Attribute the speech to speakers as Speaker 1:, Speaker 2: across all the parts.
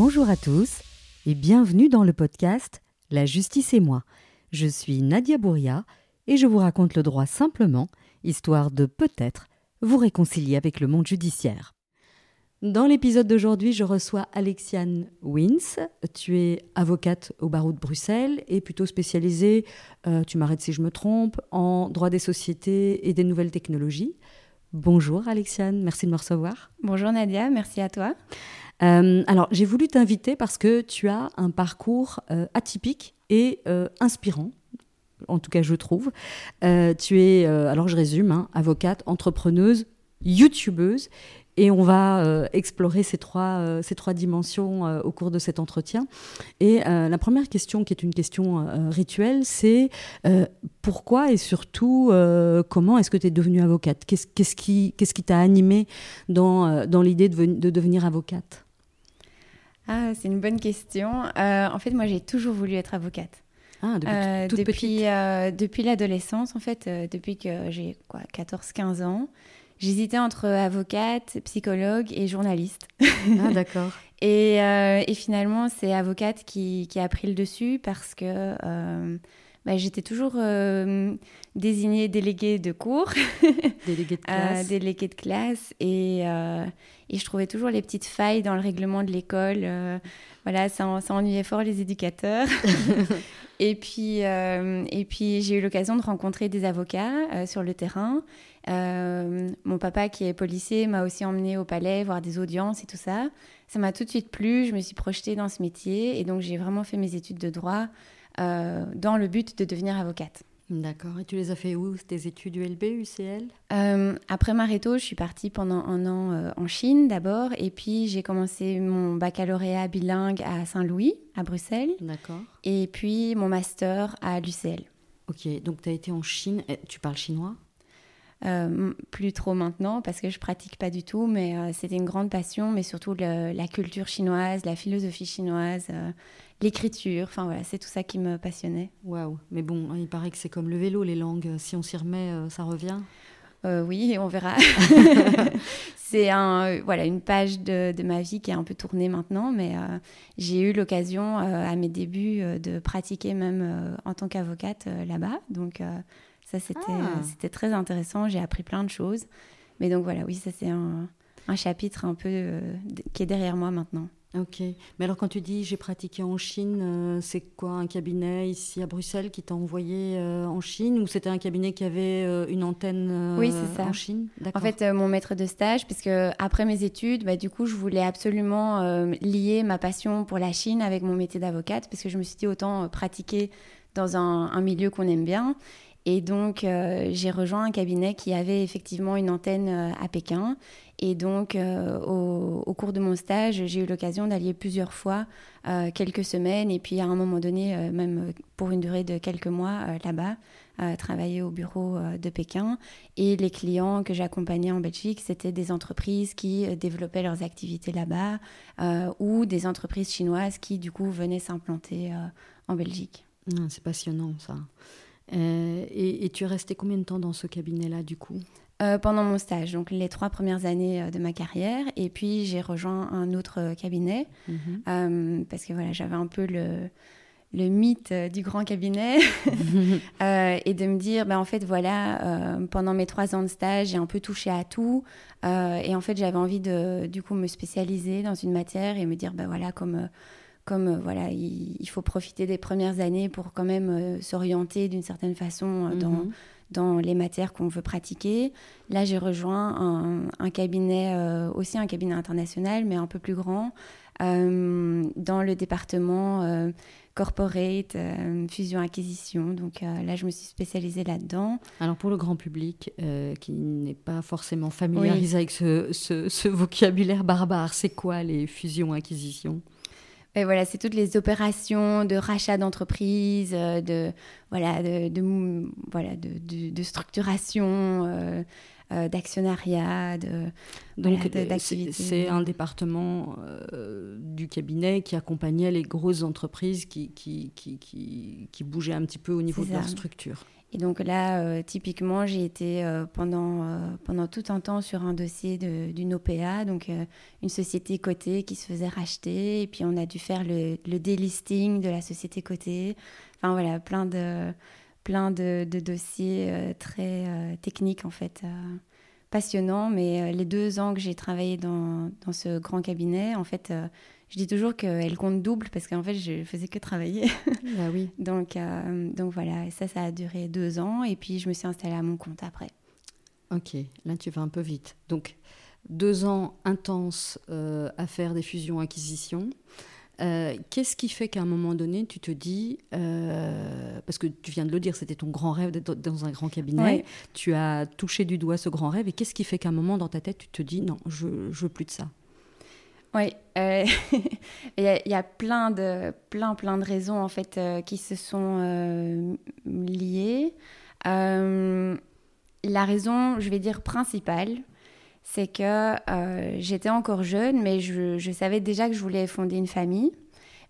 Speaker 1: Bonjour à tous et bienvenue dans le podcast La justice et moi. Je suis Nadia Bouria et je vous raconte le droit simplement, histoire de peut-être vous réconcilier avec le monde judiciaire. Dans l'épisode d'aujourd'hui, je reçois Alexiane Wins. Tu es avocate au barreau de Bruxelles et plutôt spécialisée, euh, tu m'arrêtes si je me trompe, en droit des sociétés et des nouvelles technologies. Bonjour Alexiane, merci de me recevoir.
Speaker 2: Bonjour Nadia, merci à toi.
Speaker 1: Euh, alors j'ai voulu t'inviter parce que tu as un parcours euh, atypique et inspirant en tout cas je trouve. tu es, alors je résume, hein, avocate, entrepreneuse, youtubeuse et on va euh, explorer ces trois, euh, ces trois dimensions euh, au cours de cet entretien. Et la première question, qui est une question rituelle, c'est pourquoi et surtout comment est-ce que tu es devenue avocate? Qu'est-ce qui t'a animée dans, dans l'idée de, devenir avocate?
Speaker 2: Ah, C'est une bonne question. en fait, moi, j'ai toujours voulu être avocate.
Speaker 1: Ah, depuis toute
Speaker 2: depuis, depuis l'adolescence, en fait, depuis que j'ai 14-15 ans. J'hésitais entre avocate, psychologue et journaliste.
Speaker 1: Ah, d'accord.
Speaker 2: et, euh, et, finalement, c'est avocate qui, qui, a pris le dessus parce que euh, bah, j'étais toujours euh, désignée déléguée de cours.
Speaker 1: déléguée de classe.
Speaker 2: déléguée de classe. Et, et, je trouvais toujours les petites failles dans le règlement de l'école. voilà, ça, ça ennuyait fort les éducateurs. et puis, et puis j'ai eu l'occasion de rencontrer des avocats sur le terrain. Euh, mon papa, qui est policier, m'a aussi emmené au palais voir des audiences et tout ça. Ça m'a tout de suite plu, je me suis projetée dans ce métier et donc j'ai vraiment fait mes études de droit euh, dans le but de devenir avocate.
Speaker 1: D'accord. Et tu les as fait où Tes études ULB, UCL
Speaker 2: euh, Après Maréto, je suis partie pendant un an en Chine d'abord. Et puis j'ai commencé mon baccalauréat bilingue à Saint-Louis, à Bruxelles.
Speaker 1: D'accord.
Speaker 2: Et puis mon master à l'UCL.
Speaker 1: Ok, donc tu as été en Chine. Eh, tu parles chinois?
Speaker 2: Euh, plus trop maintenant parce que je pratique pas du tout, mais euh, c'était une grande passion, mais surtout la culture chinoise, la philosophie chinoise, euh, l'écriture, enfin voilà, c'est tout ça qui me passionnait.
Speaker 1: Waouh, mais bon, il paraît que c'est comme le vélo, les langues, si on s'y remet, ça revient
Speaker 2: Oui, on verra. c'est un, voilà, une page de, de, ma vie qui est un peu tournée maintenant, mais j'ai eu l'occasion à mes débuts de pratiquer même en tant qu'avocate là-bas, donc ça, c'était ah. c'était très intéressant. J'ai appris plein de choses. Mais donc voilà, oui, ça, c'est un, un, chapitre un peu euh, qui est derrière moi maintenant.
Speaker 1: Ok. Mais alors, quand tu dis j'ai pratiqué en Chine, euh, c'est quoi un cabinet ici à Bruxelles qui t'a envoyé euh, en Chine? Ou c'était un cabinet qui avait une antenne
Speaker 2: oui, ça.
Speaker 1: en Chine?
Speaker 2: En fait, mon maître de stage, puisque après mes études, bah, du coup, je voulais absolument lier ma passion pour la Chine avec mon métier d'avocate, parce que je me suis dit autant pratiquer dans un, un milieu qu'on aime bien. Et donc, euh, j'ai rejoint un cabinet qui avait effectivement une antenne euh, à Pékin. Et donc, euh, au, cours de mon stage, j'ai eu l'occasion d'allier plusieurs fois quelques semaines et puis à un moment donné, même pour une durée de quelques mois là-bas, travailler au bureau de Pékin. Et les clients que j'accompagnais en Belgique, c'était des entreprises qui développaient leurs activités là-bas ou des entreprises chinoises qui, du coup, venaient s'implanter en Belgique.
Speaker 1: Ah, c'est passionnant, ça. Euh, et, tu es resté combien de temps dans ce cabinet-là, du coup?
Speaker 2: Euh, Pendant mon stage, donc les trois premières années euh, de ma carrière. Et puis, j'ai rejoint un autre cabinet, mhm. parce que voilà, j'avais un peu le, le mythe du grand cabinet et de me dire ben en fait voilà pendant mes trois ans de stage j'ai un peu touché à tout et en fait j'avais envie de du coup me spécialiser dans une matière et me dire ben voilà comme comme euh, voilà, il, faut profiter des premières années pour quand même euh, s'orienter d'une certaine façon euh, dans, mhm. dans les matières qu'on veut pratiquer. Là, j'ai rejoint un, cabinet, aussi un cabinet international, mais un peu plus grand, dans le département corporate, fusion-acquisition. Donc là, je me suis spécialisée là-dedans.
Speaker 1: Alors pour le grand public qui n'est pas forcément familiarisé avec ce, ce, ce vocabulaire barbare, c'est quoi les fusions-acquisitions?
Speaker 2: Et voilà, c'est toutes les opérations de rachat d'entreprise, euh, de, voilà, de, voilà, de, de, structuration, euh, d'actionnariat, de,
Speaker 1: donc c'est un département du cabinet qui accompagnait les grosses entreprises qui, qui, qui, qui, qui bougeaient un petit peu au niveau de leur structure.
Speaker 2: Et donc là, euh, typiquement, j'ai été euh, pendant, euh, pendant tout un temps sur un dossier d'une OPA, donc une société cotée qui se faisait racheter. Et puis on a dû faire le, le délisting de la société cotée. Enfin voilà, plein de, plein de, dossiers très techniques en fait. passionnants, mais les deux ans que j'ai travaillé dans, dans, ce grand cabinet, en fait, je dis toujours qu'elle compte double parce qu'en fait, je faisais que travailler.
Speaker 1: Bah oui.
Speaker 2: donc, euh, donc voilà, et ça, ça a duré deux ans. Et puis, je me suis installée à mon compte après.
Speaker 1: Ok, là, tu vas un peu vite. Donc, deux ans intenses euh, à faire des fusions-acquisitions. Euh, qu'est-ce qui fait qu'à un moment donné, tu te dis, parce que tu viens de le dire, c'était ton grand rêve d'être dans un grand cabinet, tu as touché du doigt ce grand rêve, et qu'est-ce qui fait qu'à un moment dans ta tête, tu te dis, non, je ne veux plus de ça?
Speaker 2: Oui, euh, il y, a plein de, plein, plein de raisons en fait euh, qui se sont euh, liées. la raison, je vais dire principale, c'est que j'étais encore jeune, mais je, savais déjà que je voulais fonder une famille.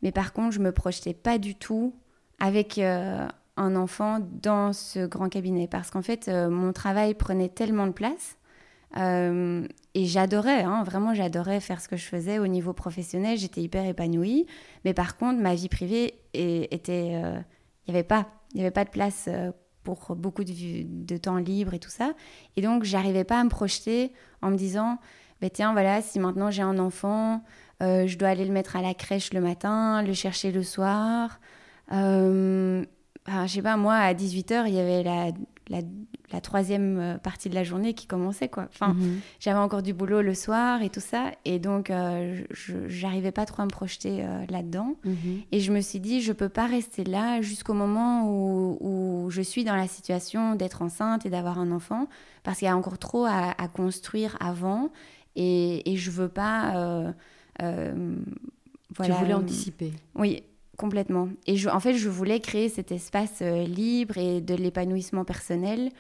Speaker 2: Mais par contre, je me projetais pas du tout avec un enfant dans ce grand cabinet parce qu'en fait, mon travail prenait tellement de place euh, et j'adorais, hein, vraiment j'adorais faire ce que je faisais au niveau professionnel, j'étais hyper épanouie. Mais par contre, ma vie privée était... Il euh, n'y avait pas, avait pas de place euh, pour beaucoup de, de, temps libre et tout ça. Et donc, j'arrivais pas à me projeter en me disant, bah, tiens, voilà, si maintenant j'ai un enfant, je dois aller le mettre à la crèche le matin, le chercher le soir. Euh, je sais pas, moi, à 18h, il y avait la, la, troisième euh, partie de la journée qui commençait quoi. Enfin, mhm. j'avais encore du boulot le soir et tout ça, et donc euh, je j'arrivais pas trop à me projeter euh, là-dedans. Mhm. Et je me suis dit, je peux pas rester là jusqu'au moment où, où, je suis dans la situation d'être enceinte et d'avoir un enfant, parce qu'il y a encore trop à, construire avant, et, et je veux pas.
Speaker 1: voilà, tu voulais anticiper.
Speaker 2: Oui, Complètement. Et je, en fait, je voulais créer cet espace euh, libre et de l'épanouissement personnel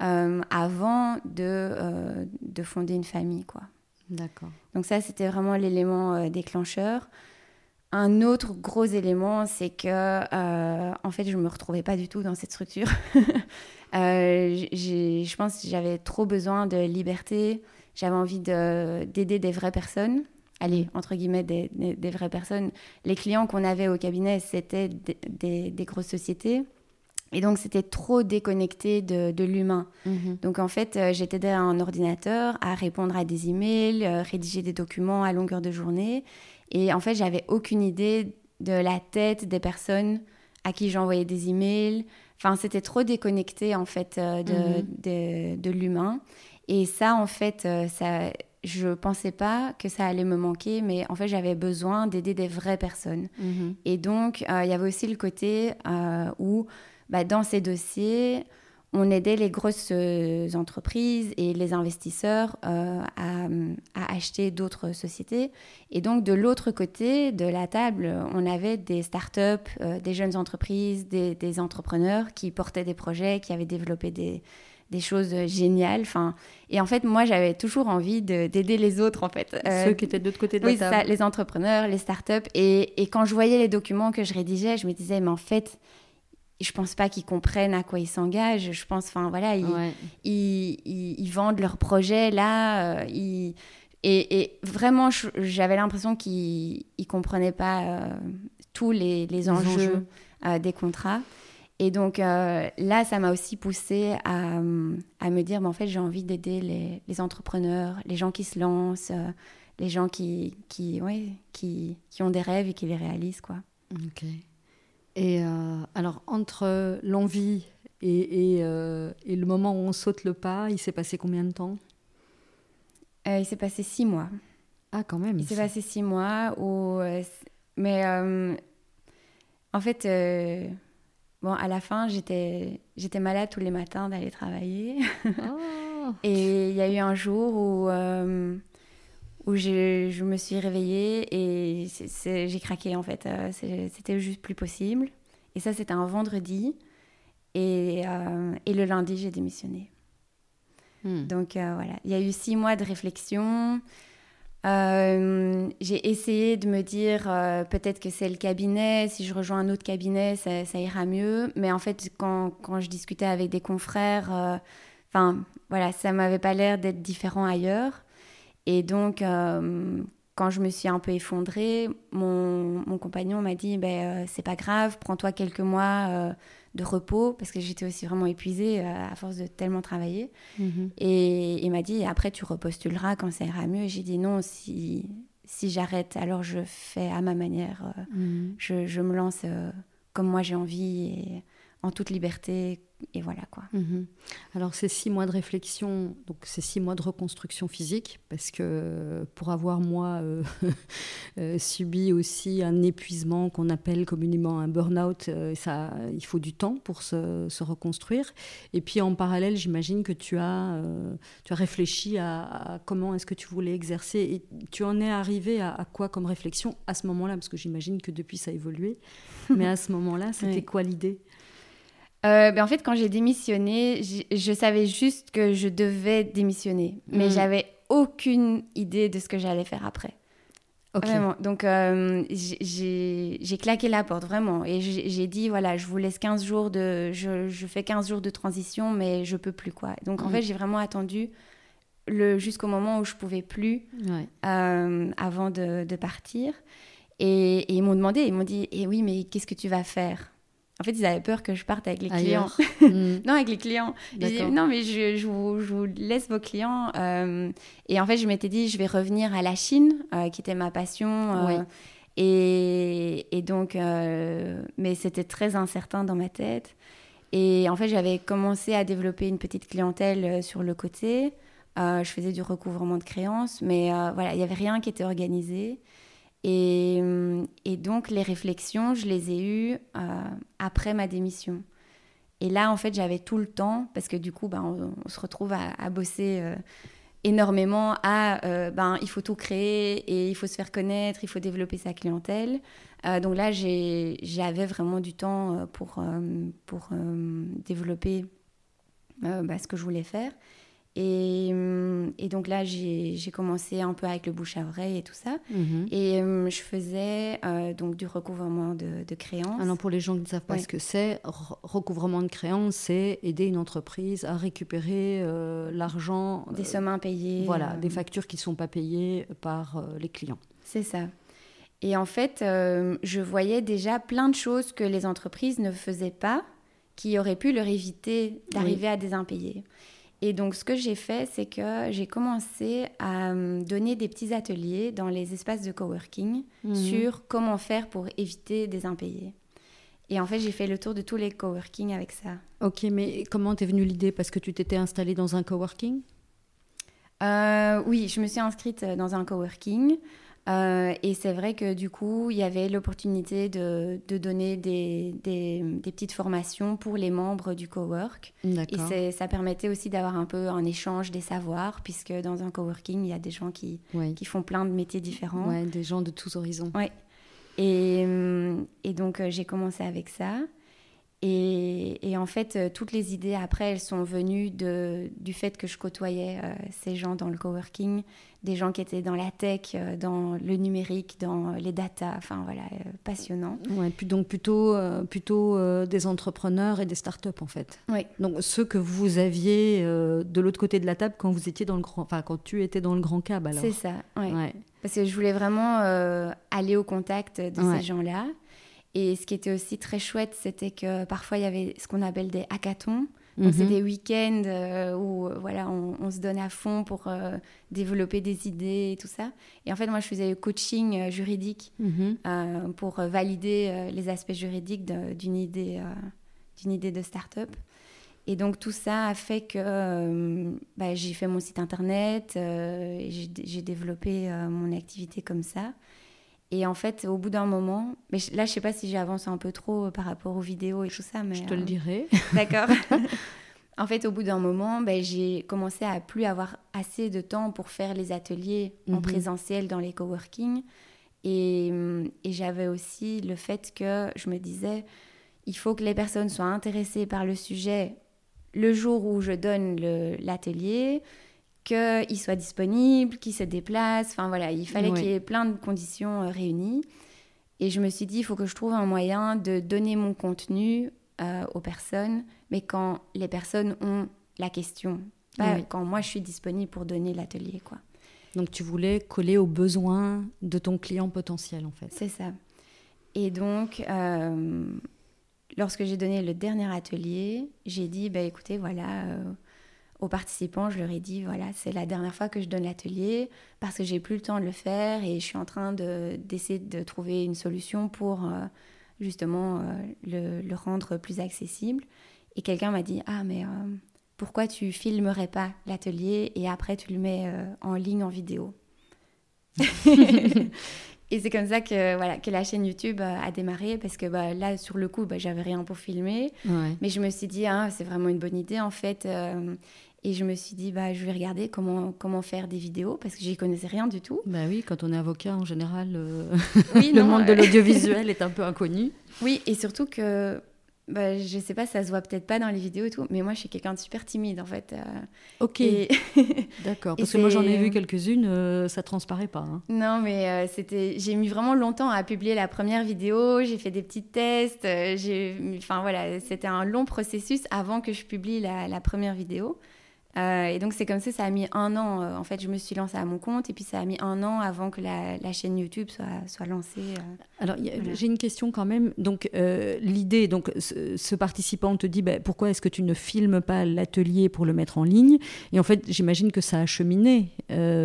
Speaker 2: euh, avant de, euh, de fonder une famille, quoi.
Speaker 1: D'accord.
Speaker 2: Donc ça, c'était vraiment l'élément déclencheur. Un autre gros élément, c'est que, en fait, je me retrouvais pas du tout dans cette structure. je pense que j'avais trop besoin de liberté. J'avais envie d'aider des vraies personnes allez, entre guillemets, des, vraies personnes. Les clients qu'on avait au cabinet, c'était des, grosses sociétés. Et donc, c'était trop déconnecté de, l'humain. Mhm. Donc, en fait, euh, j'étais derrière un ordinateur à répondre à des emails, euh, rédiger des documents à longueur de journée. Et en fait, j'avais aucune idée de la tête des personnes à qui j'envoyais des emails. Enfin, c'était trop déconnecté, en fait, euh, mhm. de, de l'humain. Et ça, en fait, ça, je pensais pas que ça allait me manquer, mais en fait, j'avais besoin d'aider des vraies personnes. Mhm. Et donc, euh, il y avait aussi le côté euh, où, bah, dans ces dossiers, on aidait les grosses euh, entreprises et les investisseurs à, acheter d'autres sociétés. Et donc, de l'autre côté de la table, on avait des startups, des jeunes entreprises, des entrepreneurs qui portaient des projets, qui avaient développé des des choses géniales. Enfin, et en fait, moi, j'avais toujours envie d'aider les autres, en fait.
Speaker 1: Euh, Ceux qui étaient de l'autre côté de la table.
Speaker 2: ça, les entrepreneurs, les startups. Et, et quand je voyais les documents que je rédigeais, je me disais, mais en fait, je pense pas qu'ils comprennent à quoi ils s'engagent. Je pense, enfin, voilà, ils, ils, vendent leurs projets là. Euh, ils... Et, et, vraiment, j'avais l'impression qu'ils ne comprenaient pas euh, tous les, les enjeux, des contrats. Et donc euh, là, ça m'a aussi poussé à, à, me dire, mais en fait, j'ai envie d'aider les, les, entrepreneurs, les gens qui se lancent, euh, les gens qui, qui, ouais, qui, qui, ont des rêves et qui les réalisent. Quoi.
Speaker 1: Ok. Et euh, alors, entre l'envie et, et, et, le moment où on saute le pas, il s'est passé combien de temps?
Speaker 2: Il s'est passé six mois.
Speaker 1: Ah, quand même.
Speaker 2: Il s'est passé six mois où... mais en fait Bon, à la fin, j'étais, malade tous les matins d'aller travailler. Oh. et il y a eu un jour où, euh, où je, je, me suis réveillée et j'ai craqué en fait. Euh, c'était juste plus possible. Et ça, c'était un vendredi. Et, euh, et le lundi, j'ai démissionné. Hmm. Donc voilà, il y a eu six mois de réflexion. J'ai essayé de me dire peut-être que c'est le cabinet, si je rejoins un autre cabinet, ça, ça ira mieux. Mais en fait, quand, quand, je discutais avec des confrères, enfin voilà, ça m'avait pas l'air d'être différent ailleurs. Et donc, quand je me suis un peu effondrée, mon, mon compagnon m'a dit ben, euh, c'est pas grave, prends-toi quelques mois euh, de repos, parce que j'étais aussi vraiment épuisée euh, à force de tellement travailler. Mhm. Et il m'a dit après tu repostuleras quand ça ira mieux. Et j'ai dit non, si, si j'arrête, alors je fais à ma manière. Mhm. je, je, me lance comme moi j'ai envie et en toute liberté, et voilà quoi.
Speaker 1: Mhm. Alors ces six mois de réflexion, donc ces six mois de reconstruction physique, parce que pour avoir moi euh, euh, subi aussi un épuisement qu'on appelle communément un burn-out, euh, ça, il faut du temps pour se, se reconstruire. Et puis en parallèle, j'imagine que tu as, tu as réfléchi à, comment est-ce que tu voulais exercer. Et tu en es arrivé à, quoi comme réflexion à ce moment-là, parce que j'imagine que depuis ça a évolué. Mais à ce moment-là, c'était quoi l'idée?
Speaker 2: Euh, ben en fait, quand j'ai démissionné, je savais juste que je devais démissionner, mais mm. j'avais aucune idée de ce que j'allais faire après. Vraiment. Donc, euh, j'ai claqué la porte, vraiment. Et j'ai dit, voilà, je vous laisse 15 jours de... Je, je, fais 15 jours de transition, mais je peux plus, quoi. Donc, en mm. fait, j'ai vraiment attendu jusqu'au moment où je pouvais plus euh, avant de, de partir. Et, et ils m'ont demandé, ils m'ont dit, et eh oui, mais qu'est-ce que tu vas faire? En fait, ils avaient peur que je parte avec les clients. Hmm. non, avec les clients. non, mais je, je, vous, laisse vos clients. Euh, et en fait, je m'étais dit, je vais revenir à la Chine, euh, qui était ma passion. Euh, et, et, donc, mais c'était très incertain dans ma tête. Et en fait, j'avais commencé à développer une petite clientèle sur le côté. je faisais du recouvrement de créances, mais voilà, il n'y avait rien qui était organisé. Et, et, donc, les réflexions, je les ai eues euh, après ma démission. Et là, en fait, j'avais tout le temps, parce que du coup, ben, on, se retrouve à, bosser euh, énormément à, euh, ben, il faut tout créer et il faut se faire connaître, il faut développer sa clientèle. donc là, j'avais vraiment du temps pour, pour développer ben, ce que je voulais faire. Et, hum, et, donc là, j'ai commencé un peu avec le bouche à oreille et tout ça. Mhm. Et hum, je faisais euh, donc du recouvrement de, de créances.
Speaker 1: Alors pour les gens qui ne savent pas ce que c'est, recouvrement de créances, c'est aider une entreprise à récupérer euh, l'argent.
Speaker 2: Des euh, sommes impayées.
Speaker 1: Voilà, des factures qui ne sont pas payées par les clients.
Speaker 2: C'est ça. Et en fait, je voyais déjà plein de choses que les entreprises ne faisaient pas qui auraient pu leur éviter d'arriver à des impayés. Et donc, ce que j'ai fait, c'est que j'ai commencé à donner des petits ateliers dans les espaces de coworking mhm. sur comment faire pour éviter des impayés. Et en fait, j'ai fait le tour de tous les coworking avec ça.
Speaker 1: Ok, mais comment t'es venue l'idée? Parce que tu t'étais installée dans un coworking?
Speaker 2: Euh, Oui, je me suis inscrite dans un coworking. Euh, et c'est vrai que du coup, il y avait l'opportunité de, de, donner des, des, petites formations pour les membres du cowork. Et ça permettait aussi d'avoir un peu un échange des savoirs, puisque dans un coworking, il y a des gens qui, qui font plein de métiers différents.
Speaker 1: Ouais, des gens de tous horizons.
Speaker 2: Ouais. Et, et donc, euh, j'ai commencé avec ça. Et, et, en fait, euh, toutes les idées après, elles sont venues de, du fait que je côtoyais ces gens dans le coworking des gens qui étaient dans la tech, euh, dans le numérique, dans les data, enfin voilà, euh, passionnant.
Speaker 1: Ouais, donc plutôt, euh, plutôt des entrepreneurs et des startups en fait.
Speaker 2: Oui.
Speaker 1: Donc ceux que vous aviez de l'autre côté de la table quand vous étiez dans le grand, enfin quand tu étais dans le grand cab alors.
Speaker 2: C'est ça. Ouais. Parce que je voulais vraiment aller au contact de ces gens-là. Et ce qui était aussi très chouette, c'était que parfois il y avait ce qu'on appelle des hackathons. Donc, c'est mhm. des week-ends euh, où euh, voilà, on, se donne à fond pour euh, développer des idées et tout ça. Et en fait, moi, je faisais le coaching juridique mhm. pour valider les aspects juridiques d'une idée, d'une idée de start-up. Et donc, tout ça a fait que bah, j'ai fait mon site internet, j'ai développé mon activité comme ça. Et en fait, au bout d'un moment, mais là, je sais pas si j'avance un peu trop euh, par rapport aux vidéos et tout ça, mais
Speaker 1: je te le euh, dirai.
Speaker 2: D'accord. en fait, au bout d'un moment, ben, j'ai commencé à plus avoir assez de temps pour faire les ateliers en mhm. présentiel dans les coworking. Et, hum, et j'avais aussi le fait que je me disais, il faut que les personnes soient intéressées par le sujet le jour où je donne l'atelier, qu'il soit disponible, qu'il se déplace. Enfin voilà, il fallait qu'il y ait plein de conditions euh, réunies. Et je me suis dit, il faut que je trouve un moyen de donner mon contenu euh, aux personnes, mais quand les personnes ont la question, pas quand moi je suis disponible pour donner l'atelier, quoi.
Speaker 1: Donc tu voulais coller aux besoins de ton client potentiel, en fait.
Speaker 2: C'est ça. Et donc, euh, lorsque j'ai donné le dernier atelier, j'ai dit, bah, écoutez, voilà, aux participants, je leur ai dit voilà, c'est la dernière fois que je donne l'atelier parce que j'ai plus le temps de le faire et je suis en train d'essayer de, trouver une solution pour euh, justement euh, le, rendre plus accessible. Et quelqu'un m'a dit ah mais euh, pourquoi tu filmerais pas l'atelier et après tu le mets en ligne en vidéo? Et c'est comme ça que, voilà, que la chaîne YouTube a démarré, parce que bah, là, sur le coup, bah, j'avais rien pour filmer. Mais je me suis dit, ah, c'est vraiment une bonne idée, en fait. Et je me suis dit, bah, je vais regarder comment, comment faire des vidéos parce que j'y connaissais rien du tout.
Speaker 1: Bah oui, quand on est avocat, en général, euh, le monde de l'audiovisuel est un peu inconnu.
Speaker 2: Oui, et surtout que, bah, je sais pas, ça se voit peut-être pas dans les vidéos et tout, mais moi, je suis quelqu'un de super timide en fait. Euh.
Speaker 1: ok. D'accord, parce que moi, j'en ai vu quelques-unes, euh, ça transparaît pas. Hein.
Speaker 2: Non, mais c'était, j'ai mis vraiment longtemps à publier la première vidéo, j'ai fait des petits tests, j'ai, enfin voilà, c'était un long processus avant que je publie la, la première vidéo. Euh, et donc c'est comme ça, ça a mis un an. Euh, en fait, je me suis lancée à mon compte et puis ça a mis un an avant que la, chaîne YouTube soit, soit lancée. Euh,
Speaker 1: Alors j'ai une question quand même. Donc l'idée, donc ce, participant te dit bah, pourquoi est-ce que tu ne filmes pas l'atelier pour le mettre en ligne? Et en fait, j'imagine que ça a cheminé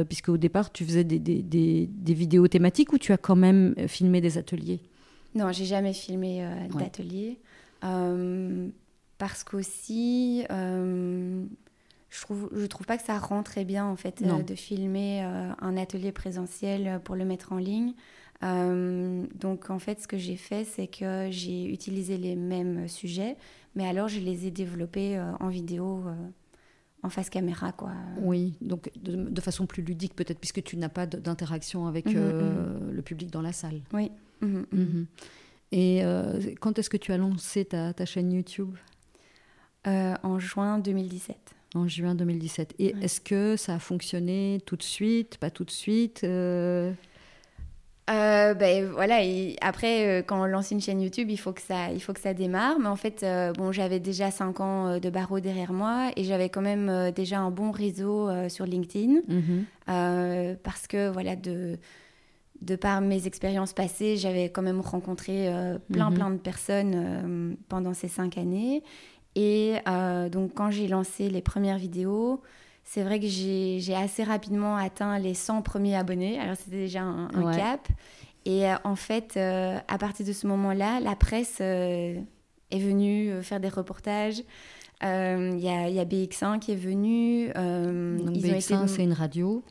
Speaker 1: puisque au départ tu faisais des, des, des, vidéos thématiques ou tu as quand même filmé des ateliers?
Speaker 2: Non, j'ai jamais filmé d'atelier parce qu'aussi je trouve, je trouve pas que ça rend très bien en fait euh, de filmer euh, un atelier présentiel pour le mettre en ligne. Euh, donc en fait, ce que j'ai fait, c'est que j'ai utilisé les mêmes sujets, mais alors je les ai développés en vidéo en face caméra, quoi.
Speaker 1: Oui, donc de, façon plus ludique peut-être, puisque tu n'as pas d'interaction avec mhm, mhm. le public dans la salle.
Speaker 2: Oui.
Speaker 1: Et quand est-ce que tu as lancé ta, ta chaîne YouTube?
Speaker 2: En juin 2017
Speaker 1: en juin 2017. Et est-ce que ça a fonctionné tout de suite, pas tout de suite
Speaker 2: euh? Euh, ben voilà après euh, quand on lance une chaîne YouTube il faut que ça il faut que ça démarre mais en fait bon j'avais déjà 5 ans de barreau derrière moi et j'avais quand même déjà un bon réseau sur LinkedIn mm-hmm. parce que voilà de de par mes expériences passées j'avais quand même rencontré plein mm-hmm. plein de personnes pendant ces cinq années et euh, donc, quand j'ai lancé les premières vidéos, c'est vrai que j'ai assez rapidement atteint les 100 premiers abonnés. Alors, c'était déjà un, cap. Et euh, en fait, euh, à partir de ce moment-là, la presse est venue faire des reportages. Il y, y, a BX1 qui est venu.
Speaker 1: donc, BX1, c'est une radio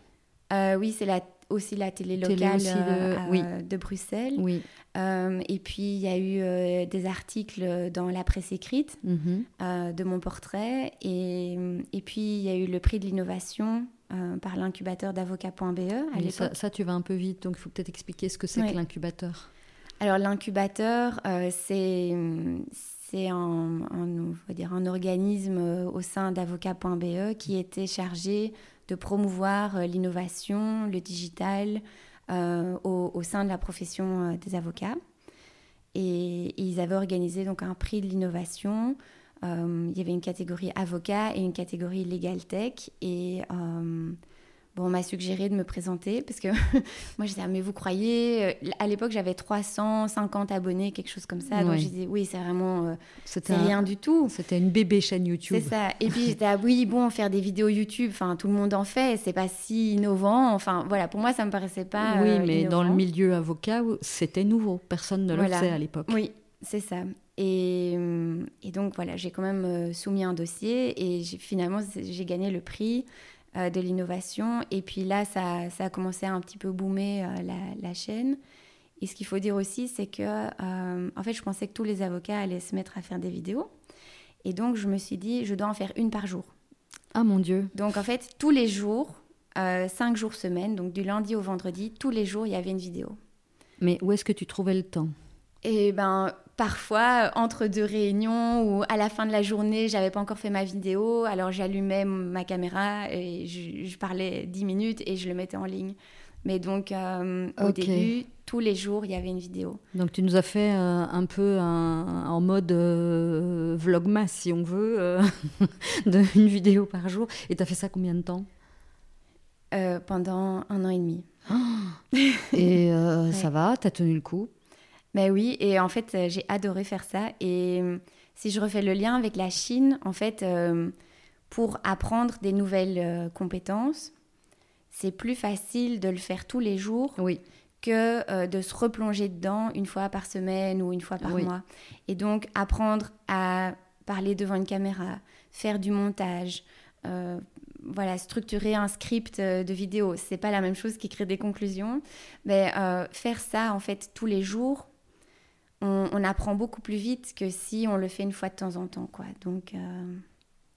Speaker 2: Oui, c'est la aussi la télé locale de, de, Bruxelles.
Speaker 1: Oui.
Speaker 2: Euh, et puis, il y a eu euh, des articles dans la presse écrite mhm. euh, de mon portrait. Et, et, puis, il y a eu le prix de l'innovation par l'incubateur d'avocat.be.
Speaker 1: Ça, ça, tu vas un peu vite, donc il faut peut-être expliquer ce que c'est que l'incubateur.
Speaker 2: Alors, l'incubateur, c'est c'est un, dire un organisme au sein d'avocat.be qui était chargé de promouvoir l'innovation, le digital, euh, au, sein de la profession euh, des avocats. Et, ils avaient organisé donc un prix de l'innovation. Euh, il y avait une catégorie avocat et une catégorie legal tech. Et Bon, on m'a suggéré de me présenter parce que moi, je disais, ah, mais vous croyez euh, À l'époque, j'avais 350 abonnés, quelque chose comme ça. Donc, je disais, oui, c'est vraiment. Euh, rien du tout.
Speaker 1: C'était une bébé chaîne YouTube.
Speaker 2: C'est ça. Et puis, j'étais, ah oui, bon, faire des vidéos YouTube, enfin, tout le monde en fait, c'est pas si innovant. Enfin, voilà, pour moi, ça me paraissait pas.
Speaker 1: Oui,
Speaker 2: euh,
Speaker 1: mais dans le milieu avocat, c'était nouveau. Personne ne le faisait à l'époque.
Speaker 2: Oui, c'est ça. Et, et, donc, voilà, j'ai quand même soumis un dossier et finalement, j'ai gagné le prix. Euh, de l'innovation. Et puis là, ça, ça, a commencé à un petit peu boomer euh, la, la, chaîne. Et ce qu'il faut dire aussi, c'est que, euh, en fait, je pensais que tous les avocats allaient se mettre à faire des vidéos. Et donc, je me suis dit, je dois en faire une par jour.
Speaker 1: Ah mon Dieu.
Speaker 2: Donc, en fait, tous les jours, cinq jours semaine, donc du lundi au vendredi, tous les jours, il y avait une vidéo.
Speaker 1: Mais où est-ce que tu trouvais le temps?
Speaker 2: Et ben parfois, entre deux réunions ou à la fin de la journée, j'avais pas encore fait ma vidéo, alors j'allumais ma caméra et je, parlais 10 minutes et je le mettais en ligne. Mais donc, euh, au début, tous les jours, il y avait une vidéo.
Speaker 1: Donc, tu nous as fait euh, un peu en mode vlogmas, si on veut, de une vidéo par jour. Et tu as fait ça combien de temps?
Speaker 2: Pendant un an et demi.
Speaker 1: et ça va? Tu as tenu le coup?
Speaker 2: Ben oui, et en fait, euh, j'ai adoré faire ça. Et euh, si je refais le lien avec la Chine, en fait, euh, pour apprendre des nouvelles compétences, c'est plus facile de le faire tous les jours
Speaker 1: oui.
Speaker 2: que de se replonger dedans une fois par semaine ou une fois par mois. Et donc, apprendre à parler devant une caméra, faire du montage, voilà, structurer un script de vidéo, c'est pas la même chose qu'écrire des conclusions. Mais faire ça, en fait, tous les jours, on, apprend beaucoup plus vite que si on le fait une fois de temps en temps. Quoi. Donc, euh,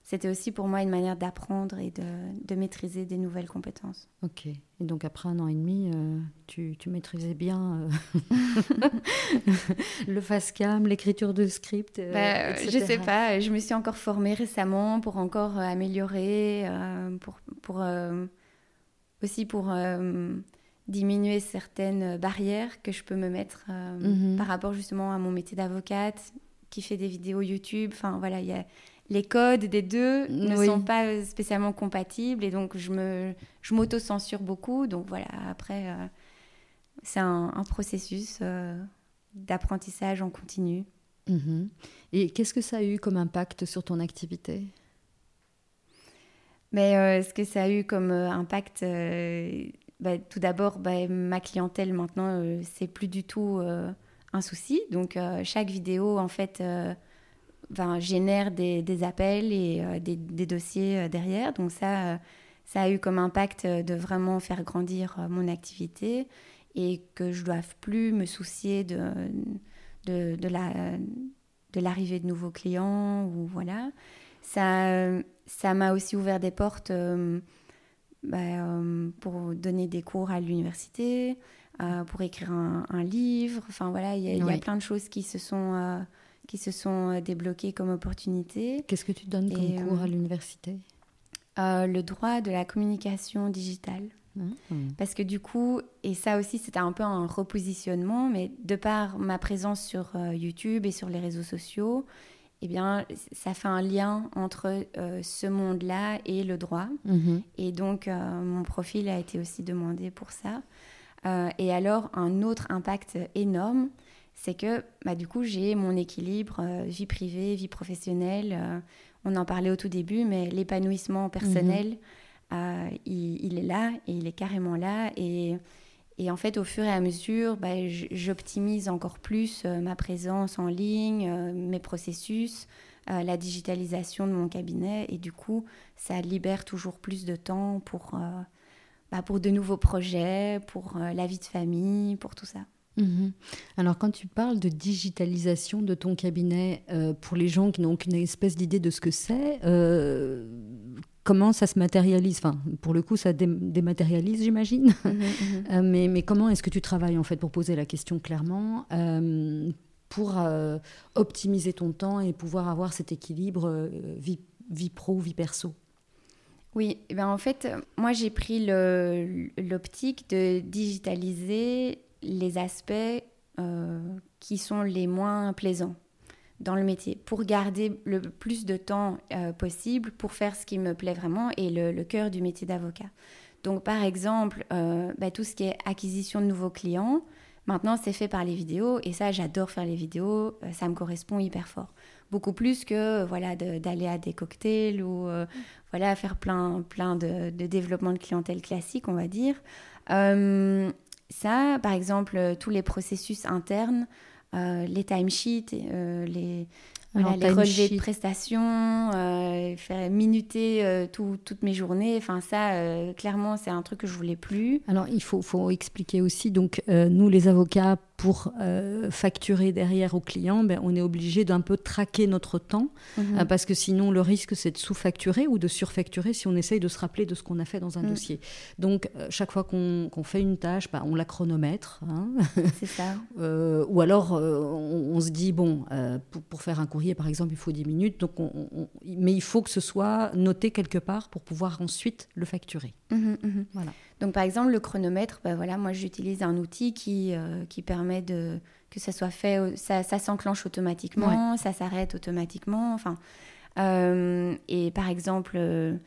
Speaker 2: c'était aussi pour moi une manière d'apprendre et de, maîtriser des nouvelles compétences.
Speaker 1: Ok. Et donc, après un an et demi, euh, tu, maîtrisais bien euh, le face cam, l'écriture de script
Speaker 2: bah, Je sais pas. Je me suis encore formée récemment pour encore améliorer, pour, pour aussi pour diminuer certaines barrières que je peux me mettre euh, mhm. par rapport justement à mon métier d'avocate qui fait des vidéos YouTube. Enfin voilà, il y a les codes des deux ne sont pas spécialement compatibles et donc je me je m'auto-censure beaucoup. Donc voilà, après euh, c'est un, processus euh, d'apprentissage en continu.
Speaker 1: Mhm. Et qu'est-ce que ça a eu comme impact sur ton activité?
Speaker 2: Mais ce que ça a eu comme impact, bah, tout d'abord, bah, ma clientèle maintenant, euh, c'est plus du tout euh, un souci. Donc, euh, chaque vidéo, en fait, génère des, appels et des, dossiers derrière. Donc, ça, ça a eu comme impact de vraiment faire grandir mon activité et que je ne doive plus me soucier de, de l'arrivée de nouveaux clients ou voilà ça ça m'a aussi ouvert des portes bah, euh, pour donner des cours à l'université, euh, pour écrire un, livre. Enfin voilà, il y, a plein de choses qui se sont, euh, qui se sont débloquées comme opportunités.
Speaker 1: Qu'est-ce que tu donnes comme cours à l'université?
Speaker 2: Le droit de la communication digitale. Mmh. Parce que du coup, et ça aussi c'était un peu un repositionnement, mais de par ma présence sur YouTube et sur les réseaux sociaux, eh bien, ça fait un lien entre euh, ce monde-là et le droit. Mhm. Et donc, euh, mon profil a été aussi demandé pour ça. Euh, et alors, un autre impact énorme, c'est que bah, du coup, j'ai mon équilibre vie privée, vie professionnelle. on en parlait au tout début, mais l'épanouissement personnel, mhm. il, il, est là et il est carrément là. Et et en fait, au fur et à mesure, bah, j'optimise encore plus euh, ma présence en ligne, euh, mes processus, euh, la digitalisation de mon cabinet. Et du coup, ça libère toujours plus de temps pour, bah, pour de nouveaux projets, pour la vie de famille, pour tout ça.
Speaker 1: Mhm. Alors quand tu parles de digitalisation de ton cabinet, pour les gens qui n'ont aucune espèce d'idée de ce que c'est, comment ça se matérialise Enfin, pour le coup, ça dématérialise, j'imagine. Mhm, mhm. Euh, mais, mais, comment est-ce que tu travailles, en fait, pour poser la question clairement, euh, pour euh, optimiser ton temps et pouvoir avoir cet équilibre vie, vie pro, vie perso?
Speaker 2: Oui, eh ben en fait, moi j'ai pris l'optique de digitaliser les aspects qui sont les moins plaisants dans le métier pour garder le plus de temps euh, possible pour faire ce qui me plaît vraiment et le, cœur du métier d'avocat. Donc par exemple, euh, bah, tout ce qui est acquisition de nouveaux clients, maintenant c'est fait par les vidéos et ça j'adore faire les vidéos, euh, ça me correspond hyper fort. Beaucoup plus que voilà d'aller à des cocktails ou voilà faire plein, plein de, de, développement de clientèle classique on va dire. ça, par exemple, tous les processus internes, euh, les timesheets, euh, les, les relevés de prestations, euh, faire minuter toutes mes journées. Enfin, ça, clairement, c'est un truc que je voulais plus.
Speaker 1: Alors, il faut, faut expliquer aussi. Donc, nous, les avocats, pour euh, facturer derrière au client, ben, on est obligé d'un peu traquer notre temps,
Speaker 2: Mhm.
Speaker 1: euh, parce que sinon le risque c'est de sous-facturer ou de surfacturer si on essaye de se rappeler de ce qu'on a fait dans un
Speaker 2: Mm.
Speaker 1: dossier. Donc euh, chaque fois qu'on fait une tâche, ben, on la chronomètre, hein.
Speaker 2: C'est ça.
Speaker 1: Ou alors on, on se dit, bon, pour, pour faire un courrier par exemple, il faut 10 minutes, donc on- on- mais il faut que ce soit noté quelque part pour pouvoir ensuite le facturer.
Speaker 2: Mhm, mhm.
Speaker 1: Voilà.
Speaker 2: Donc par exemple le chronomètre, bah voilà, moi j'utilise un outil qui, euh, qui permet de que ça soit fait, ça, ça s'enclenche automatiquement, ça s'arrête automatiquement, enfin. euh, et par exemple, euh,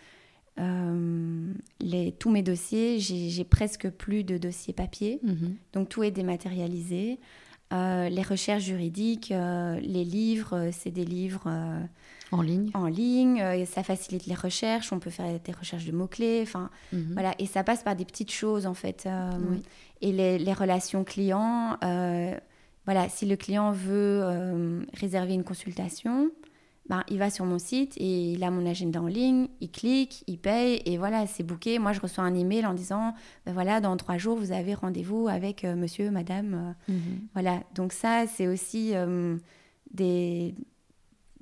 Speaker 2: les, tous mes dossiers, j'ai presque plus de dossiers papier, donc tout est dématérialisé. Les recherches juridiques, les livres, c'est des livres
Speaker 1: En ligne.
Speaker 2: en ligne, euh, et ça facilite les recherches, on peut faire des recherches de mots-clés, enfin
Speaker 1: Mhm.
Speaker 2: voilà, et ça passe par des petites choses en fait. euh,
Speaker 1: Oui.
Speaker 2: Et les, les relations clients, euh, voilà, si le client veut euh, réserver une consultation, ben, il va sur mon site et il a mon agenda en ligne, il clique, il paye et voilà, c'est booké. Moi, je reçois un email en disant, ben voilà, dans trois jours, vous avez rendez-vous avec monsieur, madame.
Speaker 1: Mhm.
Speaker 2: voilà, donc ça, c'est aussi des,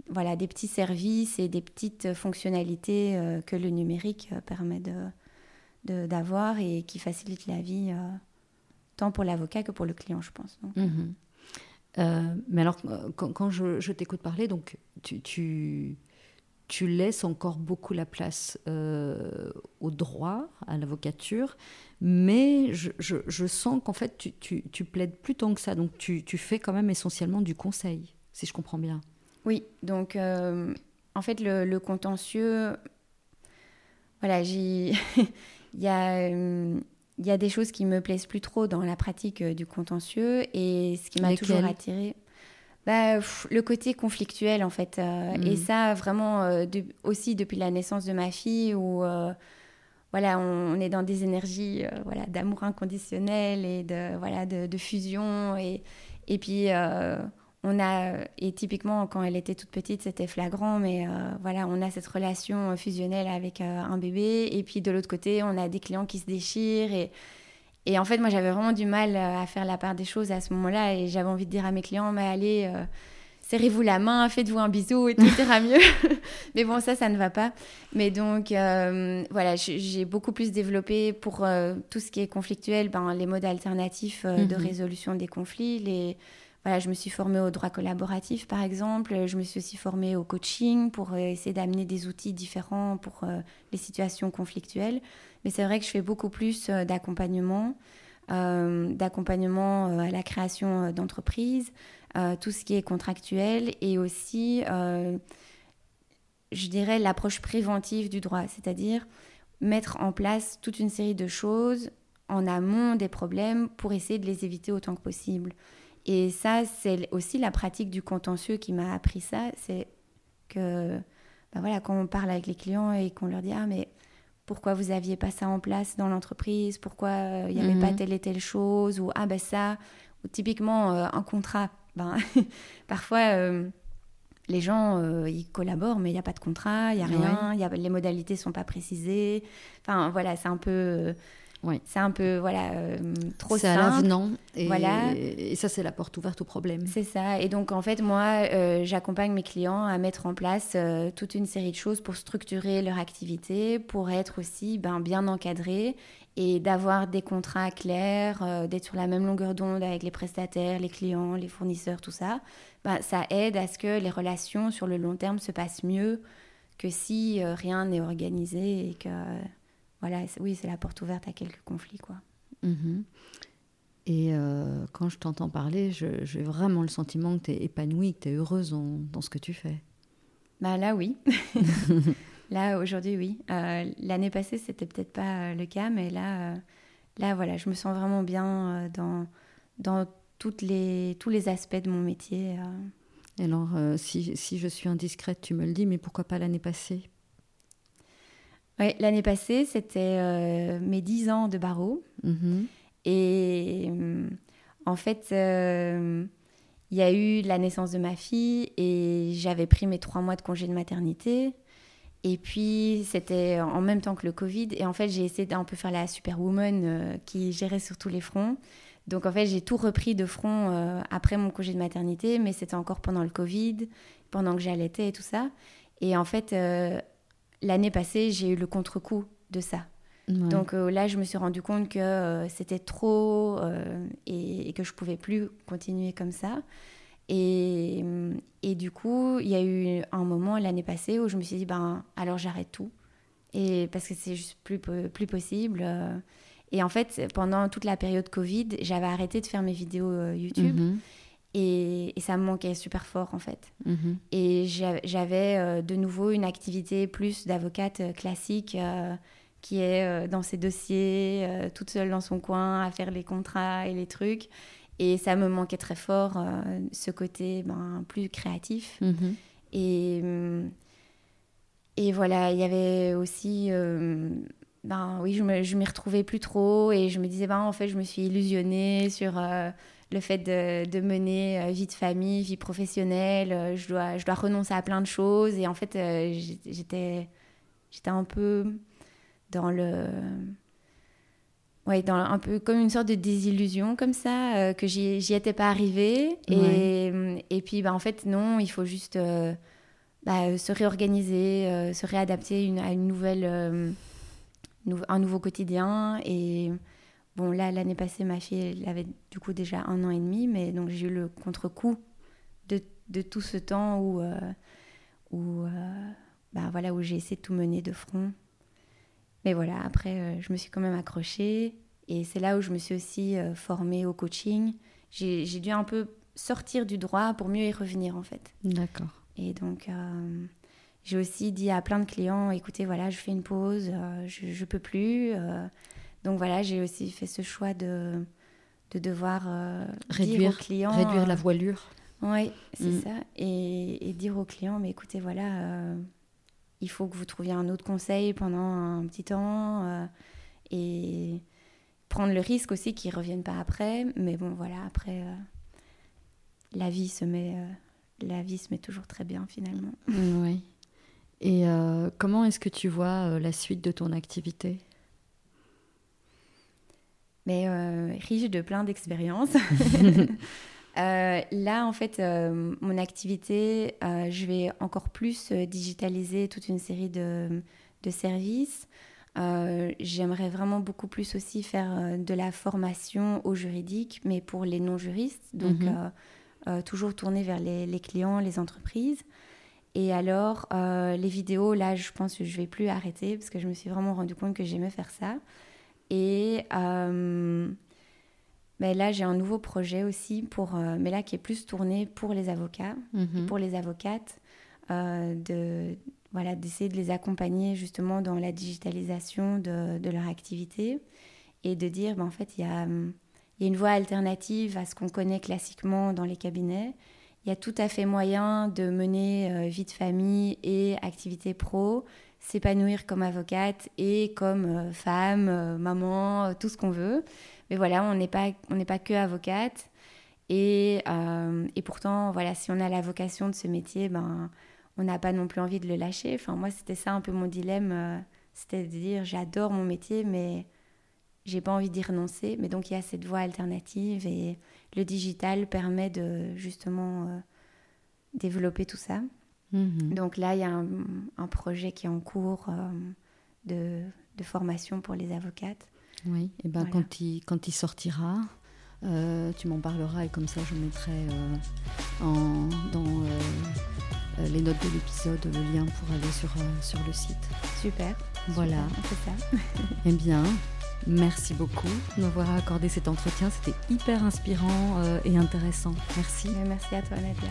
Speaker 2: voilà, des petits services et des petites fonctionnalités euh, que le numérique euh, permet de, de- d'avoir et qui facilitent la vie euh, tant pour l'avocat que pour le client, je pense.
Speaker 1: Mhm. Mais alors, quand, je, t'écoute parler, donc tu, tu, tu laisses encore beaucoup la place au droit, à l'avocature, mais je, je- sens qu'en fait, tu, tu, plaides plus tant que ça. Donc, tu fais quand même essentiellement du conseil, si je comprends bien.
Speaker 2: Oui, donc euh, en fait, le, le contentieux, voilà, j'ai. Il y a. euh, il y a des choses qui me plaisent plus trop dans la pratique euh, du contentieux et ce qui m'a toujours
Speaker 1: Lesquelles
Speaker 2: attiré bah, pff, le côté conflictuel en fait et ça vraiment de- aussi depuis la naissance de ma fille où voilà on, on est dans des énergies euh, voilà d'amour inconditionnel et de voilà de, de fusion et et puis euh, on a et typiquement quand elle était toute petite c'était flagrant mais euh, voilà on a cette relation euh, fusionnelle avec euh, un bébé. Et puis de l'autre côté on a des clients qui se déchirent et et en fait moi j'avais vraiment du mal euh, à faire la part des choses à ce moment-là. Et j'avais envie de dire à mes clients mais allez euh, serrez-vous la main faites-vous un bisou et tout ira mieux. Mais bon ça ça ne va pas. Mais donc euh, voilà j'ai beaucoup plus développé pour euh, tout ce qui est conflictuel ben, les modes alternatifs euh, de
Speaker 1: Mhm.
Speaker 2: résolution des conflits les voilà, je me suis formée au droit collaboratif, par exemple. Je me suis aussi formée au coaching pour euh, essayer d'amener des outils différents pour euh, les situations conflictuelles. Mais c'est vrai que je fais beaucoup plus euh, d'accompagnement, d'accompagnement à la création d'entreprises, tout ce qui est contractuel et aussi, je dirais, l'approche préventive du droit, c'est-à-dire mettre en place toute une série de choses en amont des problèmes pour essayer de les éviter autant que possible. Et ça, c'est aussi la pratique du contentieux qui m'a appris ça. C'est que, ben voilà, quand on parle avec les clients et qu'on leur dit Ah, mais pourquoi vous aviez pas ça en place dans l'entreprise? Pourquoi euh, il n'y avait
Speaker 1: Mhm.
Speaker 2: pas telle et telle chose? Ou Ah, ben ça, ou typiquement euh, un contrat. Ben, parfois, euh, les gens, euh, ils collaborent, mais il n'y a pas de contrat, il n'y a rien, il y a, les modalités ne sont pas précisées. Enfin, voilà, c'est un peu. euh, C'est un peu, voilà, euh, trop
Speaker 1: C'est à l'avenant. Et,
Speaker 2: Voilà.
Speaker 1: et ça, c'est la porte ouverte au problème.
Speaker 2: C'est ça. Et donc, en fait, moi, euh, j'accompagne mes clients à mettre en place euh, toute une série de choses pour structurer leur activité, pour être aussi ben, bien encadrés et d'avoir des contrats clairs, euh, d'être sur la même longueur d'onde avec les prestataires, les clients, les fournisseurs, tout ça. Ben, ça aide à ce que les relations sur le long terme se passent mieux que si rien n'est organisé et que, voilà, oui, c'est la porte ouverte à quelques conflits, quoi.
Speaker 1: Mhm. Et euh, quand je t'entends parler, j'ai vraiment le sentiment que tu es épanouie, que tu es heureuse en- dans ce que tu fais.
Speaker 2: Bah là, oui. là, aujourd'hui, oui. Euh, L'année passée, c'était peut-être pas euh, le cas, mais là, euh, là, voilà, je me sens vraiment bien dans, dans toutes les, tous les aspects de mon métier.
Speaker 1: Alors, si, si je suis indiscrète, tu me le dis, mais pourquoi pas l'année passée?
Speaker 2: L'année passée, c'était euh, mes 10 ans de barreau.
Speaker 1: Mhm.
Speaker 2: Et euh, en fait, euh, il y a eu la naissance de ma fille et j'avais pris mes trois mois de congé de maternité. Et puis, c'était en même temps que le Covid. Et en fait, j'ai essayé d'un peu faire la superwoman euh, qui gérait sur tous les fronts. Donc en fait, j'ai tout repris de front euh, après mon congé de maternité, mais c'était encore pendant le Covid, pendant que j'allaitais et tout ça. Et en fait, euh, l'année passée, j'ai eu le contre-coup de ça. Donc euh, là, je me suis rendu compte que c'était trop et, et, que je pouvais plus continuer comme ça. Et, et du coup, il y a eu un moment l'année passée où je me suis dit, ben alors j'arrête tout. Et parce que c'est juste plus, plus possible. Et en fait, pendant toute la période Covid, j'avais arrêté de faire mes vidéos euh, YouTube. Mhm. Et, ça me manquait super fort, en fait. Mhm. Et j'avais euh, de nouveau une activité plus d'avocate euh, classique qui est dans ses dossiers, toute seule dans son coin, à faire les contrats et les trucs. Et ça me manquait très fort, ce côté ben, plus créatif. Mhm. Et, et voilà, il y avait aussi ben oui, je m'y retrouvais plus trop et je me disais, ben en fait, je me suis illusionnée sur euh, le fait de, de mener euh, vie de famille, vie professionnelle. Euh, je, dois, je dois renoncer à plein de choses et en fait, j'étais j'étais un peu dans le. Ouais, dans un peu comme une sorte de désillusion comme ça, que j'y étais pas arrivée. Et, et puis, ben, en fait, non, il faut juste bah, se réorganiser, se réadapter une, à une nouvelle un nouveau quotidien. Et bon, là, l'année passée, ma fille, elle avait du coup déjà un an et demi, mais donc j'ai eu le contre-coup de, de, tout ce temps où, euh, où, euh, bah, voilà, où j'ai essayé de tout mener de front. Mais voilà, après, euh, je me suis quand même accrochée. Et c'est là où je me suis aussi formée au coaching. J'ai dû un peu sortir du droit pour mieux y revenir, en fait.
Speaker 1: D'accord.
Speaker 2: Et donc, j'ai aussi dit à plein de clients, écoutez, voilà, je fais une pause, je ne peux plus. Euh. donc voilà, j'ai aussi fait ce choix de, de devoir euh,
Speaker 1: réduire,
Speaker 2: dire aux clients...
Speaker 1: Réduire la voilure.
Speaker 2: Oui, c'est mm. ça. Et, et, dire aux clients, mais écoutez, voilà, il faut que vous trouviez un autre conseil pendant un petit temps. et prendre le risque aussi qu'ils ne reviennent pas après. Mais bon, voilà, après, la vie se met... la vie se met toujours très bien finalement.
Speaker 1: Oui. Et euh, comment est-ce que tu vois euh, la suite de ton activité?
Speaker 2: Mais euh, riche de plein d'expériences. là, en fait, mon activité, je vais encore plus digitaliser toute une série de, de services. J'aimerais vraiment beaucoup plus aussi faire de la formation au juridique, mais pour les non-juristes, donc mhm. toujours tourner vers les, les, clients, les entreprises. Et alors, euh, les vidéos, là, je pense que je vais plus arrêter parce que je me suis vraiment rendu compte que j'aimais faire ça. Et euh, ben là, j'ai un nouveau projet aussi, pour, euh, mais là qui est plus tourné pour les avocats, mhm. pour les avocates, de voilà, d'essayer de les accompagner justement dans la digitalisation de, de leur activité et de dire, ben, en fait, il y a, y a une voie alternative à ce qu'on connaît classiquement dans les cabinets il y a tout à fait moyen de mener euh, vie de famille et activité pro, s'épanouir comme avocate et comme euh, femme, euh, maman, tout ce qu'on veut. Mais voilà, on n'est pas, pas que avocate. Et, et, pourtant, voilà, si on a la vocation de ce métier, ben, on n'a pas non plus envie de le lâcher. Enfin, moi, c'était ça un peu mon dilemme. c'était de dire, j'adore mon métier, mais j'ai pas envie d'y renoncer. Mais donc, il y a cette voie alternative et le digital permet de justement euh, développer tout ça. Mhm. Donc là, il y a un, projet qui est en cours euh, de, de, formation pour les avocates.
Speaker 1: Oui, et ben quand, il, quand il sortira, euh, tu m'en parleras et comme ça je mettrai en, dans les notes de l'épisode le lien pour aller sur, sur le site.
Speaker 2: Super.
Speaker 1: Voilà.
Speaker 2: C'est ça.
Speaker 1: eh bien, Merci beaucoup de m'avoir accordé cet entretien. C'était hyper inspirant euh, et intéressant. Merci.
Speaker 2: Merci à toi, Nadia.